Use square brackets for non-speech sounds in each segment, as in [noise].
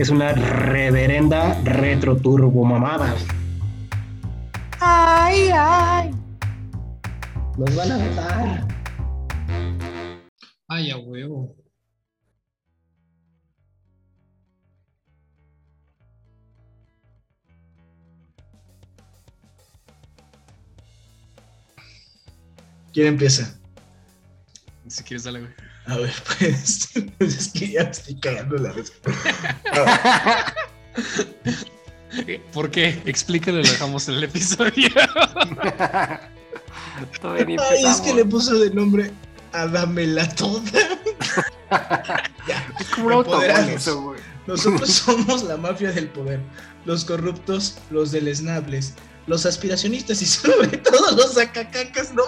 Es una reverenda retro turbo mamada. Ay, ay. Nos van a matar. Ay, a huevo. ¿Quién empieza? Si quieres, dale, güey. A ver, [laughs] pues, pues es que ya me estoy cagando la respuesta. [laughs] ¿Por qué? Explícale, lo dejamos en el episodio. [laughs] Ay, es que le puso de nombre Adame la Toda. Es como eso, güey. Nosotros somos la mafia del poder, los corruptos, los deleznables, los aspiracionistas y sobre todo los sacacacas, ¿no?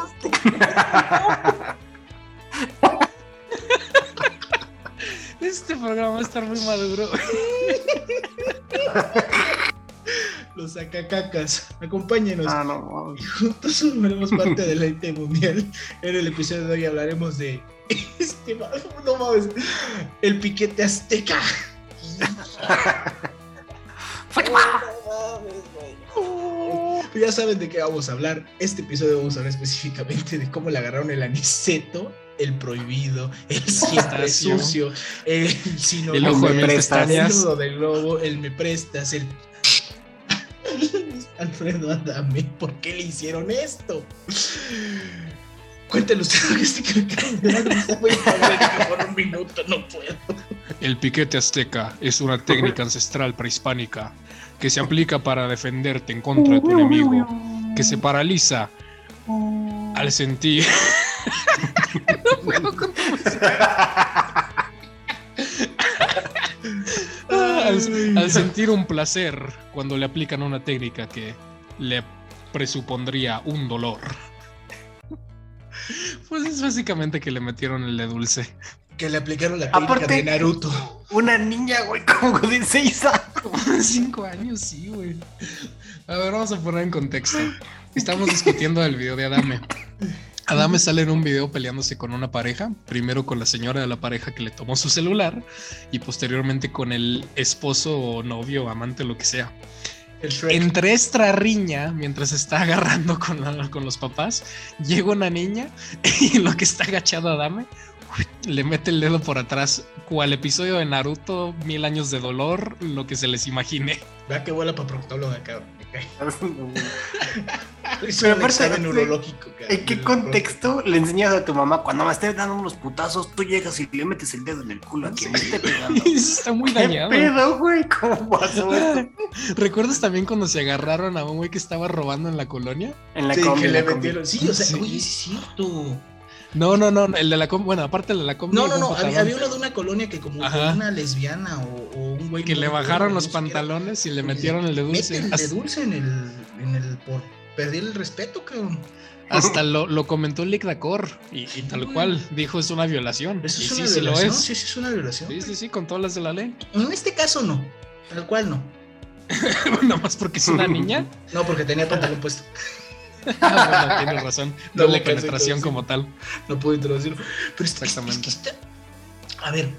Este programa va a estar muy maduro. [laughs] Los sacacacas. Acompáñenos. Ah, no. Juntos formaremos parte del ente mundial. En el episodio de hoy hablaremos de. Este, no mames. El piquete azteca. [laughs] Ya saben de qué vamos a hablar. Este episodio vamos a hablar específicamente de cómo le agarraron el aniceto, el prohibido, el siempre sucio, el sino El ojo de mil prestas. el del globo, el me prestas, el [laughs] Alfredo Adame, ¿por qué le hicieron esto? Cuéntale [laughs] usted que hablar por un minuto, no puedo. El piquete azteca es una técnica [laughs] ancestral prehispánica que se aplica para defenderte en contra de tu enemigo, que se paraliza al sentir. No puedo con al, al sentir un placer cuando le aplican una técnica que le presupondría un dolor. Pues es básicamente que le metieron el de dulce. Que le aplicaron la técnica Aparte- de Naruto. Una niña, güey, [laughs] como de seis años. Como de cinco años, sí, güey. A ver, vamos a poner en contexto. Estamos discutiendo el video de Adame. Adame sale en un video peleándose con una pareja, primero con la señora de la pareja que le tomó su celular y posteriormente con el esposo o novio, amante, lo que sea. Entre esta riña, mientras está agarrando con, la- con los papás, llega una niña [laughs] y lo que está agachado Adame [laughs] le mete el dedo por atrás, cual episodio de Naruto, mil años de dolor, lo que se les imagine. Vea que vuela para proctólogo acá. me [laughs] cae. Es Pero aparte, ¿en- urológico. cara. ¿En qué contexto le enseñas a tu mamá cuando me estés dando unos putazos, tú llegas y le metes el dedo en el culo a quien me esté pegando? [laughs] Está muy ¿Qué dañado. pedo, güey? ¿Cómo pasó esto? ¿Recuerdas también cuando se agarraron a un güey que estaba robando en la colonia? En la Sí, combi, que le la combi. metieron. Sí, o sea, Sí. oye, sí es cierto. No, no, no, el de la com, bueno, aparte el de la com. No, no, no. Había, había uno de una colonia que, como Ajá. una lesbiana o, o un güey que le bajaron los era, pantalones y le le metieron el de dulce. Meten de Hasta, dulce en el, en el por perder el respeto, cabrón. hasta lo, lo comentó Lick Dacor y, y tal cual dijo es una violación. Eso y es sí, una sí lo violación. es. Sí, sí, es una violación. Sí, sí, sí, con todas las de la ley. En este caso no. Tal cual no. [laughs] Nada más porque es una niña. No, porque tenía pantalón puesto. Ah, bueno, tienes razón. No [laughs] Doble penetración como tal. No puedo introducirlo. Pero es- Exactamente. es que está- A ver,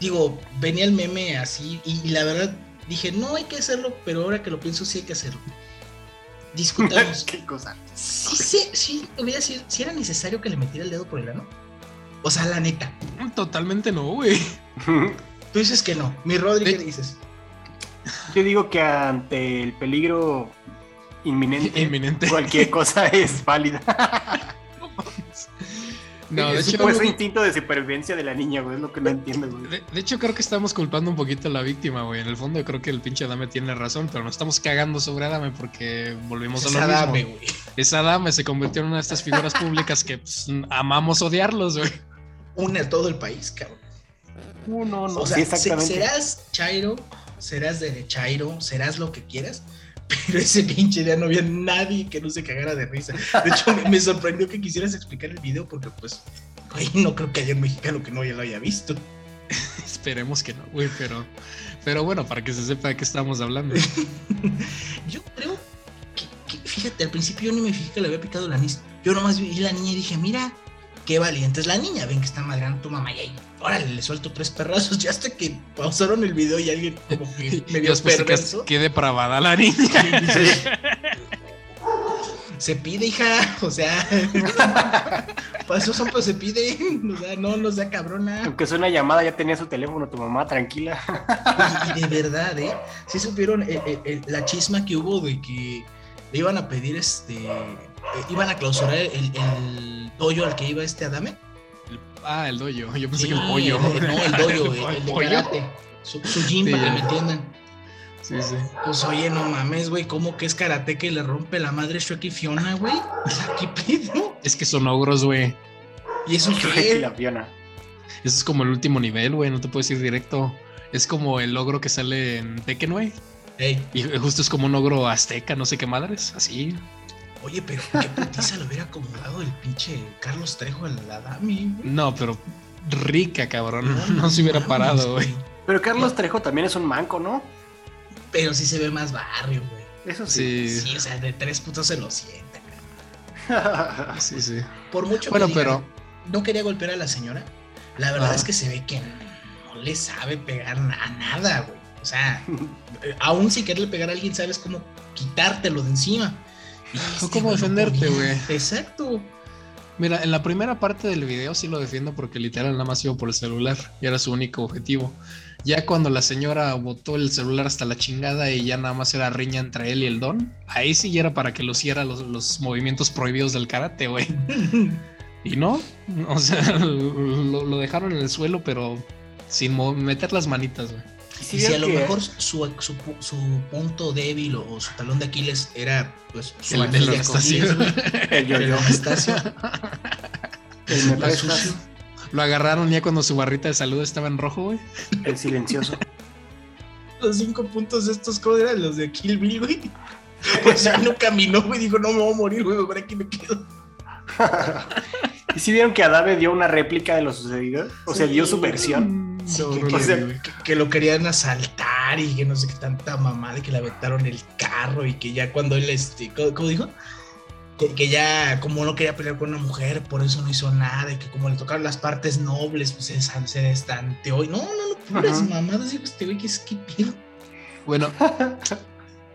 digo, venía el meme así y, y la verdad dije, no hay que hacerlo, pero ahora que lo pienso sí hay que hacerlo. [laughs] Discutamos. ¿Qué cosa? sí, sí, sí, hubiera sido- sí era necesario que le metiera el dedo por el ano. O sea, la neta. Totalmente no, güey. [laughs] Tú dices que no. Mi Rodri, ¿qué dices? Yo digo que ante el peligro inminente, Inminente. cualquier [laughs] cosa es válida. No, de hecho, supuesto instinto de supervivencia de la niña, güey, es lo que no entiendo, güey. de, de hecho, creo que estamos culpando un poquito a la víctima, güey. En el fondo, creo que el pinche Adame tiene razón, pero nos estamos cagando sobre Adame porque volvimos Es a lo Adame, mismo. güey. Es Adame, se convirtió en una de estas figuras públicas que pues, amamos odiarlos, güey. Une a todo el país, cabrón. No, no, no. O sea, sí, exactamente. serás Chairo, serás derechairo, serás lo que quieras, pero ese pinche día no había nadie que no se cagara de risa. De hecho, me, me sorprendió que quisieras explicar el video porque, pues, güey, no creo que haya un mexicano que no ya lo haya visto. [laughs] Esperemos que no, güey, pero, pero bueno, para que se sepa de qué estamos hablando. [laughs] Yo creo que, que- fíjate, al principio yo ni me fijé que le había picado el anís. Yo nomás vi la niña y dije, mira, qué valiente es la niña. Ven que está madreando tu mamá y ahí, órale, le suelto tres perrazos. Ya hasta que pausaron el video y alguien como que [laughs] medio perverso. qué depravada la niña. [laughs] Se pide, hija. O sea, [laughs] para eso son, pues se pide. O sea, no, no sea cabrona. Aunque sea una llamada, ya tenía su teléfono tu mamá, tranquila. Y, y de verdad, ¿eh? Sí supieron eh, eh, eh, la chisma que hubo de que le iban a pedir este. eh, iban a clausurar el, el dojo al que iba este Adame. Ah, el doyo. Yo pensé Sí, que el pollo. el- no, el dojo, [laughs] el, el karate. Su, su gym, Sí, para que me entiendan. Sí, sí. Pues oye, no mames, güey, ¿cómo que es karate que le rompe la madre Shrek y Fiona, güey? ¿qué pedo? Es que son ogros, güey. ¿Y eso Y qué? la Fiona. Eso es como el último nivel, güey. No te puedes ir directo. Es como el ogro que sale en Tekken, güey. Ey, Y justo es como un ogro azteca, no sé qué madres. Así. Oye, pero qué putiza lo hubiera acomodado el pinche Carlos Trejo al Adami, güey. No, pero rica, cabrón. [laughs] No, se hubiera parado, güey. Pero Carlos Trejo también es un manco, ¿no? Pero sí se ve más barrio, güey. Eso sí. Sí, Sí, o sea, de tres putos se lo sienta. [laughs] cabrón. sí, sí. Por mucho Bueno, que diga, pero no quería golpear a la señora, la verdad es que se ve que no le sabe pegar a nada, güey. O sea, [laughs] eh, aún sin quererle pegar a alguien, sabes cómo quitártelo de encima. Este cómo no defenderte, podía. güey. Exacto. Mira, en la primera parte del video sí lo defiendo porque literal nada más iba por el celular y era su único objetivo. Ya cuando la señora botó el celular hasta la chingada y ya nada más era riña entre él y el don, ahí sí era para que luciera los, los movimientos prohibidos del karate, güey. [laughs] Y no, o sea, [laughs] lo, lo dejaron en el suelo, pero sin meter las manitas, güey. Y sí Y si a lo que- mejor su, su, su punto débil o, o su talón de Aquiles era pues su El de güey, [laughs] el yo, el yo. Anastasio, El me la prestas, sucio. Lo agarraron ya cuando su barrita de salud estaba en rojo, güey. el silencioso. Los cinco puntos estos, ¿cómo eran? Los de Kill Bill, güey. O sea, no caminó, güey, dijo, no me voy a morir, güey, por aquí me quedo. [laughs] ¿Y si vieron que Adame dio una réplica de lo sucedido? O sea, dio su versión. No, Sí, no que, lo que- vi, güey. que- que lo querían asaltar y que no sé qué tanta mamada, que le aventaron el carro y que ya cuando él, este, ¿cómo, cómo dijo? Que, ya como no quería pelear con una mujer, por eso no hizo nada y que como le tocaron las partes nobles, pues se, se destanteó. Y no, no, no, puras Ajá. mamadas, digo, este güey, que es que pedo. Bueno, [laughs]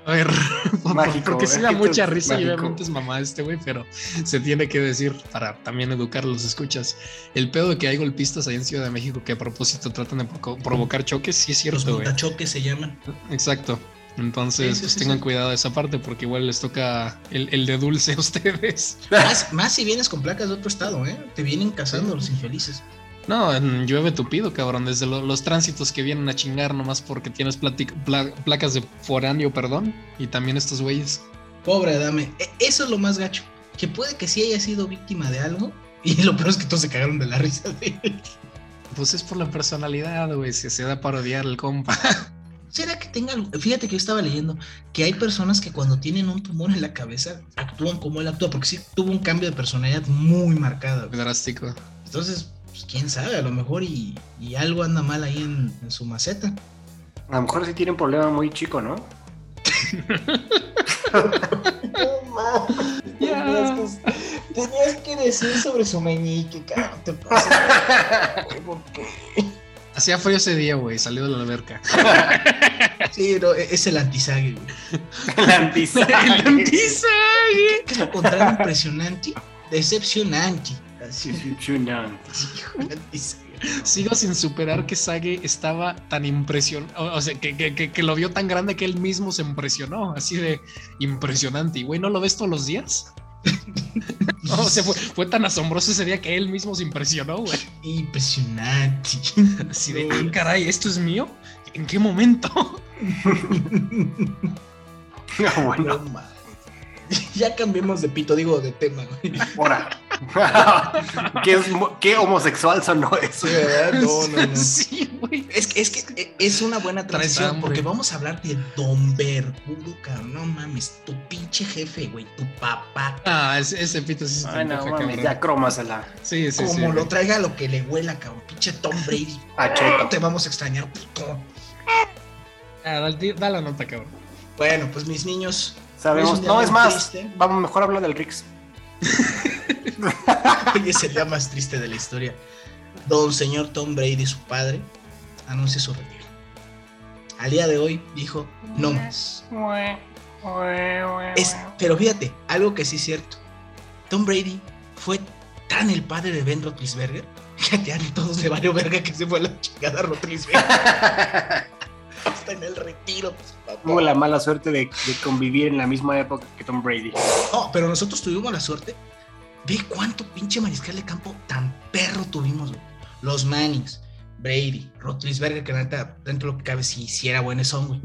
a ver, [laughs] Mágico, porque sí da mucha risa y obviamente es mamá este güey, pero se tiene que decir para también educar a los escuchas. El pedo de que hay golpistas ahí en Ciudad de México que a propósito tratan de provo- provocar choques, sí es cierto, güey. montachoques se llaman. Exacto. Entonces, Sí, sí, pues sí, tengan sí. cuidado de esa parte porque igual les toca el, el de dulce a ustedes. Más, [laughs] más si vienes con placas de otro estado, ¿eh? Te vienen cazando los infelices. No, llueve tupido, cabrón. Desde lo- los tránsitos que vienen a chingar nomás porque tienes plati- pla- placas de foráneo, perdón. Y también estos güeyes. Pobre Adame. E- Eso es lo más gacho. Que puede que sí haya sido víctima de algo. Y lo peor es que todos se cagaron de la risa de él. Pues es por la personalidad, güey. Si se da para odiar al compa. [laughs] ¿Será que tenga algo? Fíjate que yo estaba leyendo que hay personas que cuando tienen un tumor en la cabeza actúan como él actúa, porque sí tuvo un cambio de personalidad muy marcada. güey. Drástico. Entonces, pues, quién sabe, a lo mejor y, y algo anda mal ahí en, en su maceta. A lo mejor sí tiene un problema muy chico, ¿no? [laughs] Ya. tenías que decir sobre su meñique, cabrón. Te Hacía [laughs] frío ese día, güey. Salió de la alberca. [laughs] Sí, no, e- es el antizague, güey. El antizague. ¿Qué es lo contrario impresionante? Decepcionante. Sigo sin superar que Sage estaba tan impresionado. O sea, que, que- que- que lo vio tan grande que él mismo se impresionó. Así de impresionante. Y güey, ¿no lo ves todos los días? [laughs] o sea, fue, fue tan asombroso ese día que él mismo se impresionó, güey. Impresionante. [laughs] Así de, "Ah, caray, ¿esto es mío? ¿En qué momento? [laughs] bueno, No. Ya cambiemos de pito, digo de tema. güey. ahora. [laughs] ¿Qué, es mo- qué homosexual sonó eso? No, [laughs] no, no. Sí, güey. Es, que- es que es una buena transición porque vamos a hablar de Don Vergudo, cabrón. No mames, tu pinche jefe, güey, tu papá. Ah, ese, ese pito sí se te Ay, no antoja, mames, cabrón. ya crómasela. Sí, sí, sí. Como lo güey. traiga lo que le huela, cabrón. Pinche Tom Brady. A cheto. Te vamos a extrañar, puto. Ah, dale, da la nota, cabrón. Bueno, pues mis niños. Sabemos. No, es más. triste. Vamos, mejor habla del Rix. [laughs] [laughs] Hoy es el día más triste de la historia. Don señor Tom Brady, su padre, anuncia su retiro. Al día de hoy dijo, no más. Es- pero fíjate, algo que sí es cierto. Tom Brady fue tan el padre de Ben Roethlisberger que [laughs] ya todos le valió verga que se fue a la chingada Roethlisberger. [laughs] Está en el retiro. pues. Tuvo la mala suerte de, de convivir en la misma época que Tom Brady. No, pero nosotros tuvimos la suerte. Ve cuánto pinche mariscal de campo tan perro tuvimos, güey. Los Mannings, Brady, Roethlisberger, que la neta, dentro de lo que cabe, si hiciera buenos son, güey.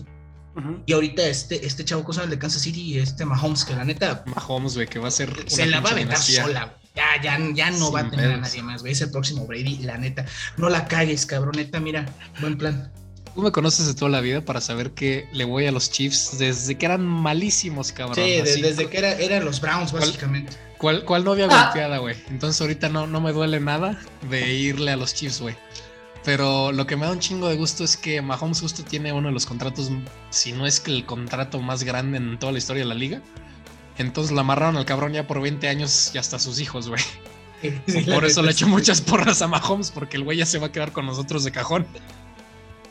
Y ahorita este, este chavo cosa el de Kansas City y este Mahomes, que la neta Mahomes, güey, que va a ser. una se la va a aventar dinastía. sola, güey. Ya, ya, ya no Sin va a tener a nadie más, güey. Es el próximo Brady, la neta. No la cagues, cabrón, neta, mira, buen plan. Tú me conoces de toda la vida para saber que le voy a los Chiefs desde que eran malísimos, cabrón. Sí, de- Así, desde que era, eran los Browns, básicamente. ¿Cuál, cuál novia Ah. golpeada, güey? Entonces ahorita no, no me duele nada de irle a los Chiefs, güey. Pero lo que me da un chingo de gusto es que Mahomes justo tiene uno de los contratos, si no es que el contrato más grande en toda la historia de la liga. Entonces lo amarraron al cabrón ya por 20 años y hasta sus hijos, güey. Sí, la Por eso le echo muchas porras a Mahomes, porque el güey ya se va a quedar con nosotros de cajón.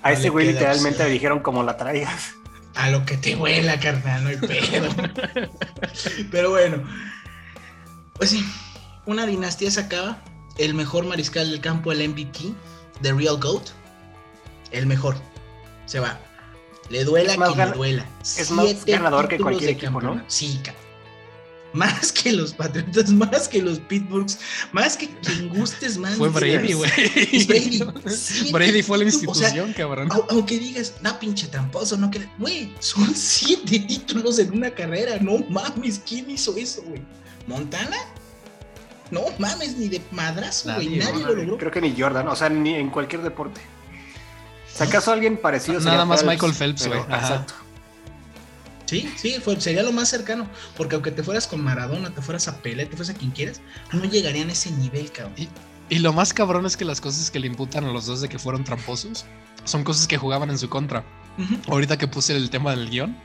A ese güey literalmente opción. le dijeron como la traigas. A lo que te huela, carnal, no hay pedo. Pero bueno, pues sí, una dinastía se acaba. El mejor mariscal del campo, el MVP, The Real GOAT, el mejor, se va. Le duela más quien le duela. es más ganador que cualquier equipo, ¿no? Sí, Más que los Patriotas, [laughs] más que los Pittsburghs, más que quien gustes más. Fue. Brady, [laughs] güey. Brady. Fue la títulos, o sea, institución, cabrón. Au- Aunque digas, no pinche tramposo, no que. Güey, son [laughs] siete títulos en una carrera. No mames, ¿quién hizo eso, güey? ¿Montana? No mames, ni de madrazo, güey. Nadie, Nadie, no, lo logró. Creo que ni Jordan, o sea, ni en cualquier deporte. Si acaso alguien parecido Nada sería más Michael Phelps, güey. Ajá. Exacto. Sí, sí, fue, sería lo más cercano. Porque aunque te fueras con Maradona, te fueras a Pelé, te fueras a quien quieras, no llegarían a ese nivel, cabrón. Y lo más cabrón es que las cosas que le imputan a los dos de que fueron tramposos son cosas que jugaban en su contra. Ahorita que puse el tema del guion,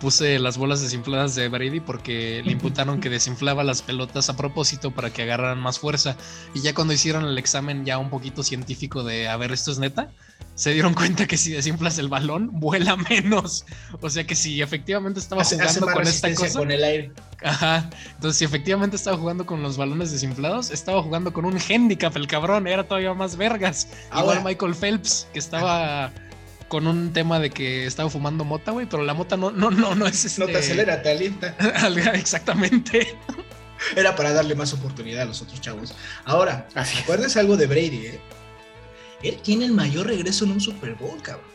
puse las bolas desinfladas de Brady porque le imputaron que desinflaba las pelotas a propósito para que agarraran más fuerza. Y ya cuando hicieron el examen ya un poquito científico de, a ver, esto es neta, se dieron [laughs] cuenta que si desinflas el balón, vuela menos. O sea que si efectivamente estaba Hace, hace jugando más con esta cosa... con el aire. Ajá. Entonces, si efectivamente estaba jugando con los balones desinflados, estaba jugando con un handicap, el cabrón, era todavía más vergas. Ahora- Igual Michael Phelps, que estaba con un tema de que estaba fumando mota, güey, pero la mota no, no, no, no es este. No te acelera, te alienta. [laughs] Exactamente. Era para darle más oportunidad a los otros chavos. Ahora, Así es. acuérdense algo de Brady, ¿eh? Él tiene el mayor regreso en un Super Bowl, cabrón.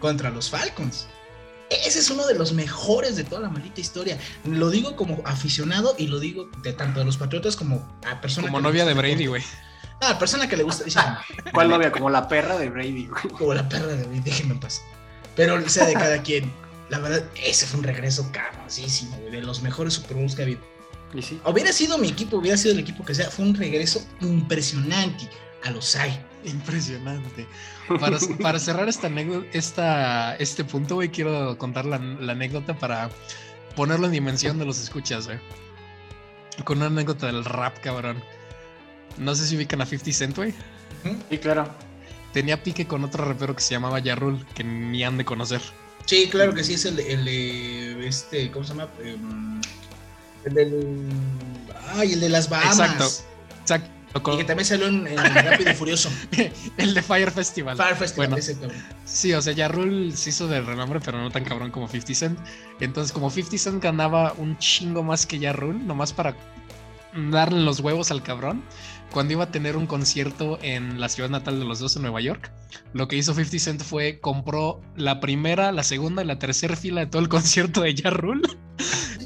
Contra los Falcons. Ese es uno de los mejores de toda la maldita historia. Lo digo como aficionado y lo digo de tanto de los Patriotas como a persona Como novia de Brady, güey. No, a persona que le gusta, dice, [laughs] ¿Cuál novia? Como la perra de Brady, güey. como la perra de Brady, déjenme en paz. Pero sea de cada quien. La verdad, ese fue un regreso cabroncísimo, güey, de los mejores Super Bowls que ha habido. Y sí. Hubiera sido mi equipo, hubiera sido el equipo que sea, fue un regreso impresionante a los hay. Impresionante. Para, para cerrar esta esta, este punto, güey, quiero contar la, la anécdota para ponerlo en dimensión de los escuchas, güey. Con una anécdota del rap, cabrón. No sé si ubican a 50 Cent, güey. Sí, claro. Tenía pique con otro rapero que se llamaba Yarul, que ni han de conocer. Sí, claro que sí, es el de, el de este, ¿cómo se llama? Em, el del. Ay, el de las Bahamas. Exacto. Exacto. Y que también salió en, en Rápido y Furioso. [laughs] El de Fire Festival. Fire Festival, Bueno. ese cabrón. Sí, o sea, ya Rule se hizo de renombre, pero no tan cabrón como 50 Cent. Entonces, como 50 Cent ganaba un chingo más que ya Rule, nomás para darle los huevos al cabrón, cuando iba a tener un concierto en la ciudad natal de los dos en Nueva York, lo que hizo 50 Cent fue compró la primera, la segunda y la tercera fila de todo el [laughs] concierto de Ja Rule.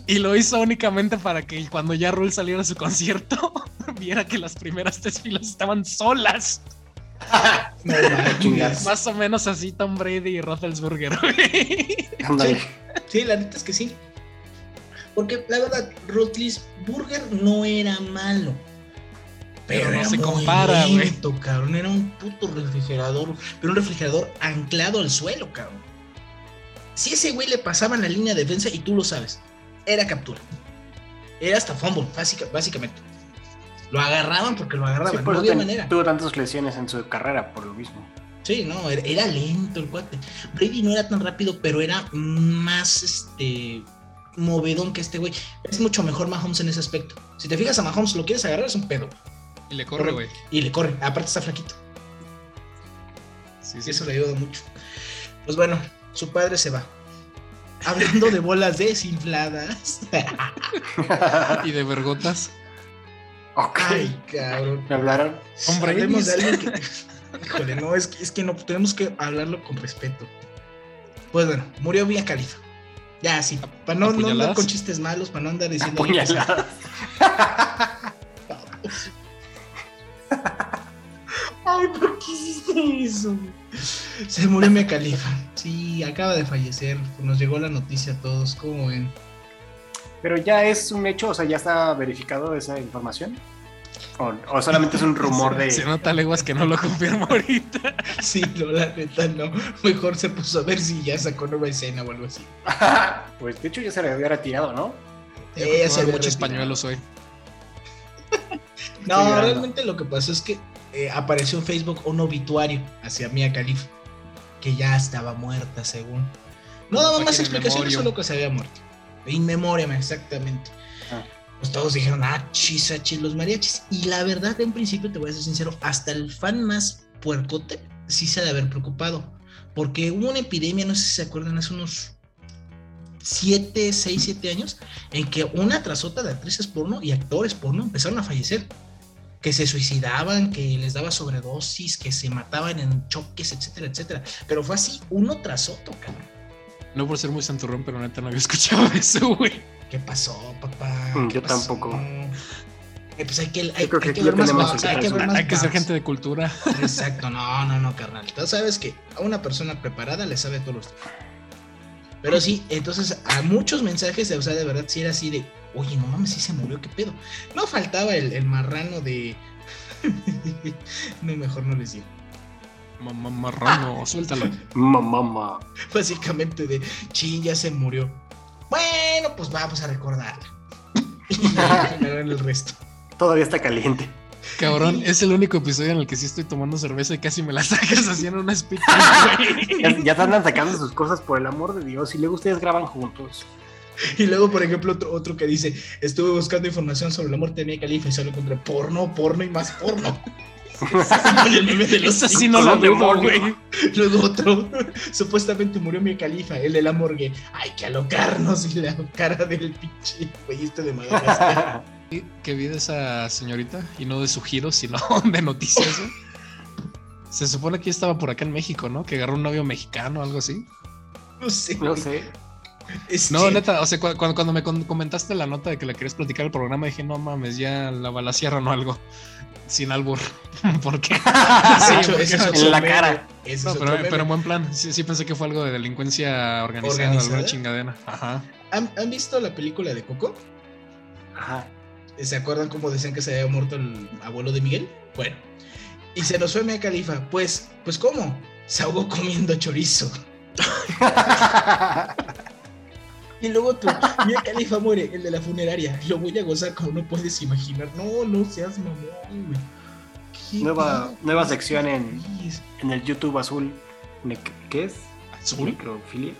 Y lo hizo únicamente para que cuando Ja Rule saliera a su concierto, [laughs] viera que las primeras tres filas estaban solas. [laughs] No. Más o menos así Tom Brady y Roethlisberger. Ándale. Sí, la neta es que sí. Porque la verdad, Burger no era malo. Pero, Pero no era se muy compara, güey. lento, cabrón. Era un puto refrigerador. Pero un refrigerador anclado al suelo, cabrón. Si ese güey le pasaban la línea de defensa, y tú lo sabes, era captura. Era hasta fumble, básica- básicamente. Lo agarraban porque lo Sí, agarraban. por no había manera. tuvo tantas lesiones en su carrera por lo mismo. Sí, no, era, era lento el cuate. Brady no era tan rápido, pero era más este movedón que este güey. Es mucho mejor Mahomes en ese aspecto. Si te fijas a Mahomes, lo quieres agarrar, es un pedo. Y le corre, güey. Y le corre. Aparte está flaquito. Sí, sí. Eso le ayuda mucho. Pues bueno, su padre se va. Hablando de bolas desinfladas. [laughs] Y de vergotas. ok. Ay, cabrón. Me hablaron. Hombre, Hablemos de alguien que. Híjole, no, es que, es que no, tenemos que hablarlo con respeto. Pues bueno, murió Vía Califa. Ya, sí. Para no, no andar con chistes malos, para no andar diciendo. Apuñaladas. Ay, ¿por qué hiciste eso? Se murió Mia Califa. Sí, acaba de fallecer. Nos llegó la noticia a todos. ¿Cómo ven? Pero ya es un hecho, o sea, ya está verificado esa información. O, o solamente es un [laughs] rumor de. Se nota leguas que no lo confirmo ahorita. [laughs] Sí, no, la neta no. Mejor se puso a ver si ya sacó nueva escena o algo así. [laughs] pues de hecho ya se le había retirado, ¿no? Creo que se había muchos pañuelos hoy. No, realmente lo que pasó es que eh, apareció en Facebook un obituario hacia Mia Khalifa, que ya estaba muerta, según. No daba más explicaciones, solo que se había muerto. In memoriam, exactamente. Ah. Pues todos dijeron, ah, chis, ah, chis, los mariachis. Y la verdad, en principio, te voy a ser sincero, hasta el fan más puercote sí se ha de haber preocupado. Porque hubo una epidemia, no sé si se acuerdan, hace unos 7, 6, 7 años, en que una tras otra de actrices porno y actores porno empezaron a fallecer. Que se suicidaban, que les daba sobredosis, que se mataban en choques, etcétera, etcétera. Pero fue así, uno tras otro, cabrón. No por ser muy santurrón, pero neta no había escuchado [laughs] eso, güey. ¿Qué pasó, papá? Mm, ¿Qué yo pasó? tampoco. Eh, pues hay que, hay, que hay ver más hay que ver más Hay que ser gente de cultura. Exacto, no, no, no, carnal. Tú sabes que a una persona preparada le sabe todos los temas. Pero sí, entonces a muchos mensajes, o sea, de verdad, sí era así de, oye, no mames, sí se murió, qué pedo. No faltaba el, el marrano de. [laughs] no, mejor no les digo. Mamá marrano, suéltalo. Mamá. Básicamente de, chin, ya se murió. Bueno, pues vamos a recordarla. [laughs] Y el resto. Todavía está caliente. Cabrón, es el único episodio en el que sí estoy tomando cerveza y casi me la sacas haciendo una speed. [laughs] Ya, ya te andan sacando sus cosas por el amor de Dios. Y luego ustedes graban juntos. Y luego, por ejemplo, otro, otro que dice, estuve buscando información sobre la muerte de Mia Khalifa y solo encontré porno, porno y más porno. El meme de los sí no lo güey. Luego otro, [laughs] supuestamente murió Mia Khalifa, el de la morgue. Hay que alocarnos y la cara del pinche güey este de Madagascar. [laughs] Que vi de esa señorita y no de su giro, sino [laughs] de noticias. güey. Se supone que estaba por acá en México, ¿no? Que agarró un novio mexicano o algo así. No sé. no sé. Este, No, neta, o sea, cu- cuando, cuando me comentaste la nota de que la querías platicar el programa, dije, no mames, ya la balacierran o algo. Sin albur. [laughs] ¿Por qué? de [laughs] Sí, hecho, porque- ese es En la meme. cara. Ese No, pero, pero en buen plan. Sí, sí pensé que fue algo de delincuencia organizada, ¿Organizada? alguna chingadera. Ajá. ¿Han, han visto la película de Coco? Ajá. ¿Se acuerdan cómo decían que se había muerto el abuelo de Miguel? Bueno. Y se nos fue Mia Khalifa. Pues, pues ¿cómo? Se ahogó comiendo chorizo. [laughs] Y luego otro, Mia Khalifa muere, el de la funeraria. Lo voy a gozar como no puedes imaginar. No, no seas mamón, güey. ¿Qué Nueva- nueva sección en- en el YouTube azul. ¿Qué es? Azul. Necrofilia.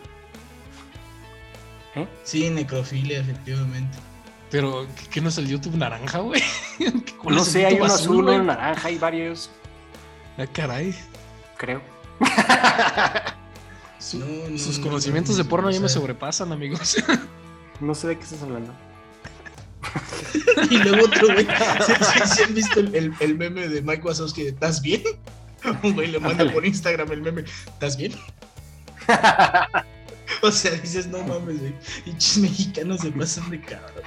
Sí, necrofilia, efectivamente. Pero, ¿qué, qué no [laughs] es el YouTube naranja, güey? ¿Cuál No sé, hay uno azul, uno naranja, hay varios, Ah, caray. creo. [laughs] Su- No, no, sus no, conocimientos no, de porno ya me sobrepasan, amigos. [laughs] No sé de qué estás hablando. [laughs] Y luego otro, güey. [laughs] ¿Sí, sí- sí han visto el, el- el meme de Mike Wazowski de ¿Estás bien? Un güey le manda por Instagram el meme ¿Estás bien? O sea, dices, no mames, güey. Pinches mexicanos se pasan de cabrón.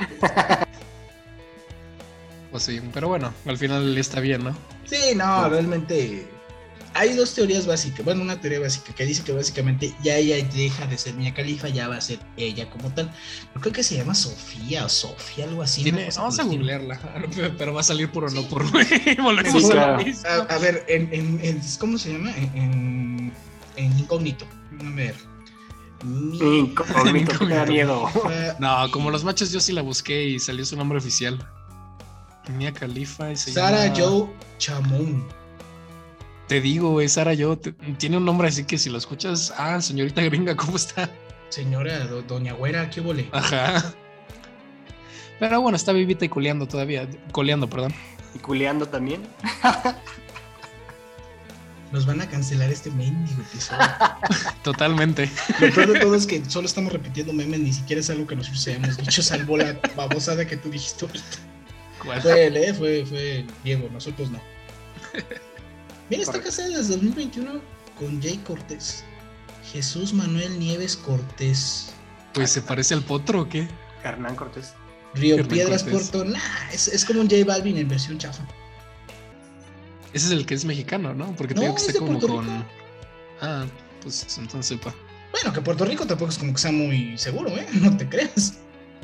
Pues sí, pero bueno, al final está bien, ¿no? Sí, no, realmente hay dos teorías básicas. Bueno, una teoría básica que dice que básicamente ya ella deja de ser Mia Califa, ya va a ser ella como tal. Yo creo que se llama Sofía o Sofía, algo así. Vamos a googlearla, [laughs] pero va a salir por [laughs] o no Sí. por. Volvemos Sí, a lo claro. mismo. A, a ver, en, en- en- ¿cómo se llama? En, en, en incógnito. A ver. Incógnito, que [laughs] me da miedo. Khalifa, No, como los machos yo sí la busqué y salió su nombre oficial. Mia y se Sara llama- Joe Chamón. Te digo, güey, Sara te- tiene un nombre así que si lo escuchas, ah, señorita gringa, ¿cómo está? Señora, do- doña Güera, ¿qué vole? Ajá. Pero bueno, está vivita y coleando todavía. Coleando, perdón. Y culeando también. Nos van a cancelar este mendigo episodio. [laughs] Totalmente. Lo peor de todo es que solo estamos repitiendo memes, ni siquiera es algo que nosotros hayamos dicho, salvo la babosada que tú dijiste ahorita. ¿Cuál? Fue él, ¿eh? Fue, fue Diego, nosotros no. Mira, está casada desde 2021 con Jay Cortés. Jesús Manuel Nieves Cortés. Pues se parece al potro o qué? Hernán Cortés. Río Hernán Piedras, Cortés. Puerto. Nah, es, es como un J Balvin en versión chafa. Ese es el que es mexicano, ¿no? Porque te No, digo que es como Puerto con. Rico. Ah, pues entonces sepa. Bueno, que Puerto Rico tampoco es como que sea muy seguro, ¿eh? [laughs] No te creas.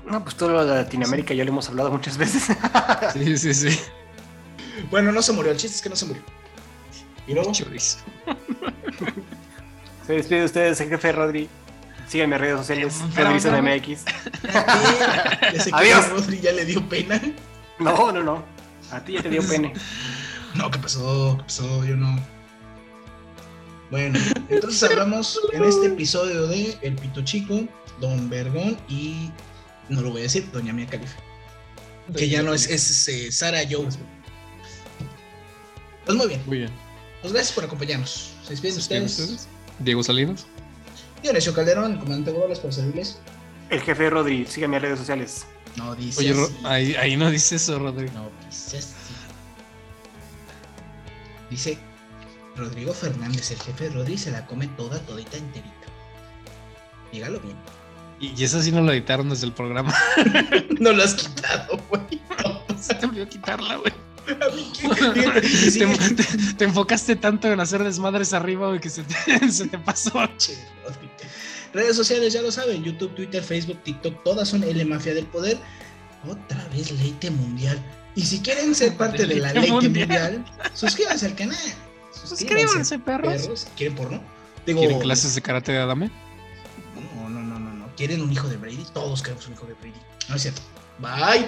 No, pues todo lo de Latinoamérica ya lo hemos hablado muchas veces. Sí, sí, sí. Bueno, no se murió, el chiste es que no se murió. Y luego, Chorizo. [laughs] Se despide de ustedes el jefe Rodri. Síganme en redes sociales. Pero, Rodri pero- MX. ya sé que Adiós. Rodri ya le dio pena. No, no, no. A ti ya te dio pene. [laughs] No, ¿qué pasó? ¿Qué pasó? Yo no. Bueno, entonces hablamos en este episodio de El Pito Chico, Don Vergón y no lo voy a decir, Doña Mía Califa. Que ya no es, es eh, Sara Joe. Pues muy bien, Muy bien. Pues gracias por acompañarnos. Se despiden ¿Se despiden ustedes. ustedes? Diego Salinas. Dionisio Calderón, el comandante Bolas para servirles. El jefe Rodri. Síganme en redes sociales. No dice Oye, ahí, ahí no dice eso, Rodrigo. No dice así. Dice Rodrigo Fernández, el jefe de Rodri se la come toda, todita enterita. Dígalo bien. Y, y eso sí no lo editaron desde el programa. [laughs] No lo has quitado, güey. [laughs] No. Se te olvidó quitarla, güey. Te, te- te enfocaste tanto en hacer desmadres arriba, güey, que se te, [laughs] se te pasó. Redes sociales, ya lo saben, YouTube, Twitter, Facebook, TikTok, todas son L Mafia del Poder. Otra vez Leite Mundial. Y si quieren ser parte de la Leite Mundial. Mundial, suscríbanse al canal. Suscríbanse, perros. perros. ¿Quieren porno? Digo, ¿Quieren clases de karate de Adame? No, no, no, no, no. ¿Quieren un hijo de Brady? Todos queremos un hijo de Brady. No es cierto. Bye.